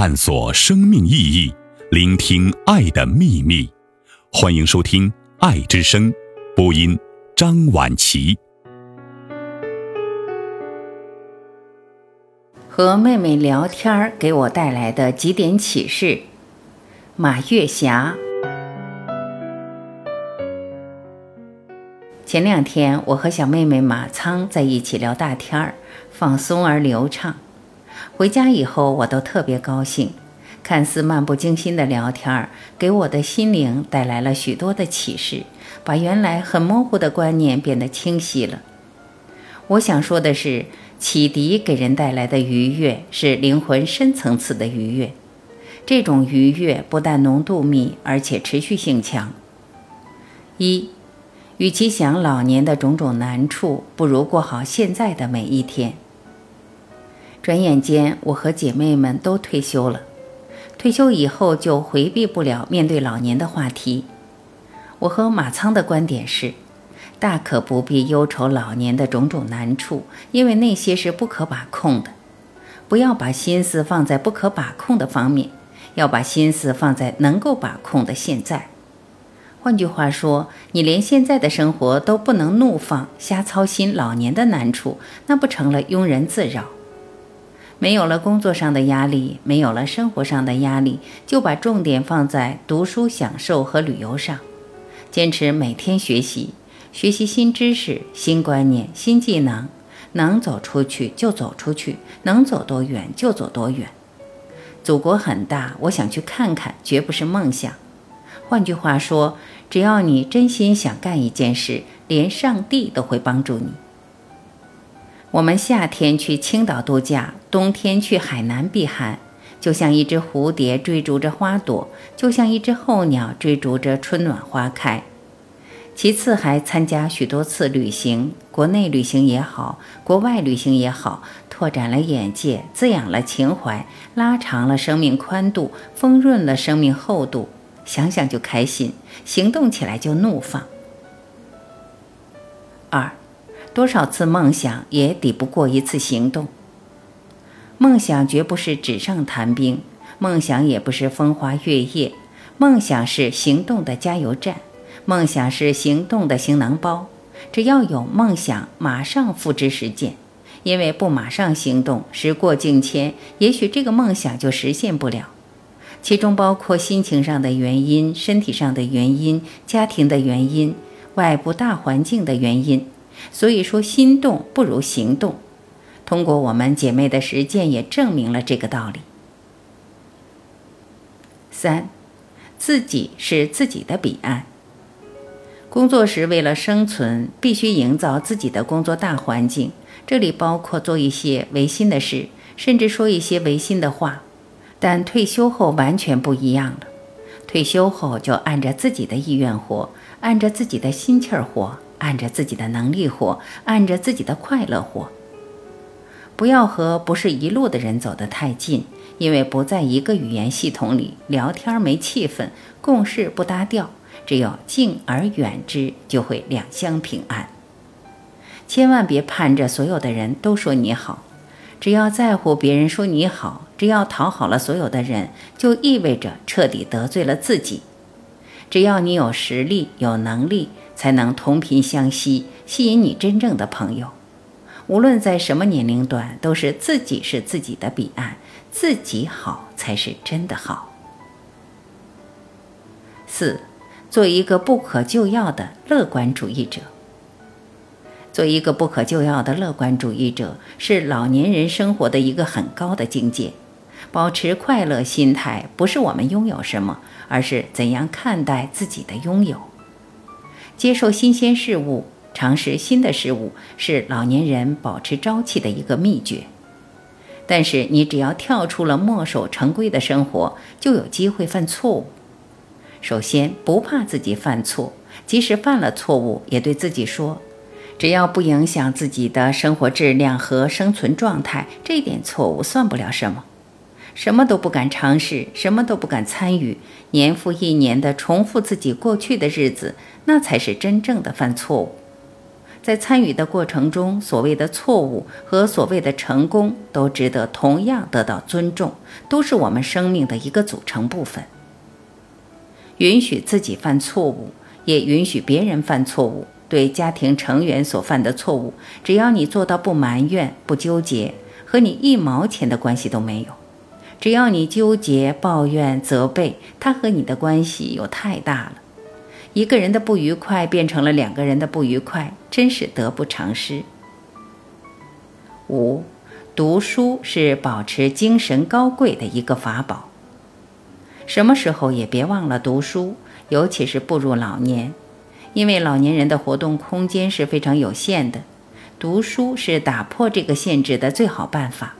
探索生命意义，聆听爱的秘密。欢迎收听《爱之声》播音，张晚琪。和妹妹聊天给我带来的几点启示。马月霞。前两天，我和小妹妹马仓在一起聊大天儿，放松而流畅。回家以后，我都特别高兴。看似漫不经心的聊天儿，给我的心灵带来了许多的启示，把原来很模糊的观念变得清晰了。我想说的是，启迪给人带来的愉悦是灵魂深层次的愉悦，这种愉悦不但浓度密，而且持续性强。一。与其想老年的种种难处，不如过好现在的每一天。转眼间，我和姐妹们都退休了。退休以后，就回避不了面对老年的话题。我和马仓的观点是：大可不必忧愁老年的种种难处，因为那些是不可把控的。不要把心思放在不可把控的方面，要把心思放在能够把控的现在。换句话说，你连现在的生活都不能怒放、瞎操心老年的难处，那不成了庸人自扰？没有了工作上的压力，没有了生活上的压力，就把重点放在读书、享受和旅游上，坚持每天学习，学习新知识、新观念、新技能，能走出去就走出去，能走多远就走多远。祖国很大，我想去看看，绝不是梦想。换句话说，只要你真心想干一件事，连上帝都会帮助你。我们夏天去青岛度假，冬天去海南避寒，就像一只蝴蝶追逐着花朵，就像一只候鸟追逐着春暖花开。其次，还参加许多次旅行，国内旅行也好，国外旅行也好，拓展了眼界，滋养了情怀，拉长了生命宽度，丰润了生命厚度。想想就开心，行动起来就怒放。二，多少次梦想也抵不过一次行动。梦想绝不是纸上谈兵，梦想也不是风花月夜，梦想是行动的加油站，梦想是行动的行囊包。只要有梦想，马上付之实践，因为不马上行动，时过境迁，也许这个梦想就实现不了。其中包括心情上的原因、身体上的原因、家庭的原因、外部大环境的原因。所以说，心动不如行动。通过我们姐妹的实践，也证明了这个道理。三，自己是自己的彼岸。工作时为了生存，必须营造自己的工作大环境，这里包括做一些违心的事，甚至说一些违心的话。但退休后完全不一样了，退休后就按着自己的意愿活，按着自己的心气儿活，按着自己的能力活，按着自己的快乐活。不要和不是一路的人走得太近，因为不在一个语言系统里聊天没气氛，共事不搭调。只有敬而远之，就会两相平安。千万别盼着所有的人都说你好。只要在乎别人说你好，只要讨好了所有的人，就意味着彻底得罪了自己。只要你有实力、有能力，才能同频相吸，吸引你真正的朋友。无论在什么年龄段，都是自己是自己的彼岸，自己好才是真的好。四，做一个不可救药的乐观主义者。做一个不可救药的乐观主义者，是老年人生活的一个很高的境界。保持快乐心态，不是我们拥有什么，而是怎样看待自己的拥有。接受新鲜事物，尝试新的事物，是老年人保持朝气的一个秘诀。但是，你只要跳出了墨守成规的生活，就有机会犯错误。首先，不怕自己犯错，即使犯了错误，也对自己说。只要不影响自己的生活质量和生存状态，这点错误算不了什么。什么都不敢尝试，什么都不敢参与，年复一年的重复自己过去的日子，那才是真正的犯错误。在参与的过程中，所谓的错误和所谓的成功都值得同样得到尊重，都是我们生命的一个组成部分。允许自己犯错误，也允许别人犯错误。对家庭成员所犯的错误，只要你做到不埋怨、不纠结，和你一毛钱的关系都没有；只要你纠结、抱怨、责备，他和你的关系又太大了。一个人的不愉快变成了两个人的不愉快，真是得不偿失。五，读书是保持精神高贵的一个法宝。什么时候也别忘了读书，尤其是步入老年，因为老年人的活动空间是非常有限的，读书是打破这个限制的最好办法。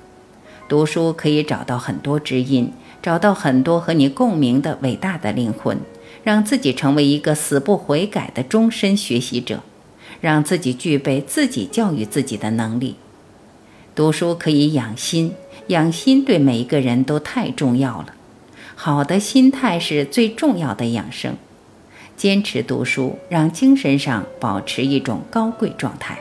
读书可以找到很多知音，找到很多和你共鸣的伟大的灵魂。让自己成为一个死不悔改的终身学习者，让自己具备自己教育自己的能力。读书可以养心，养心对每一个人都太重要了。好的心态是最重要的养生。坚持读书，让精神上保持一种高贵状态。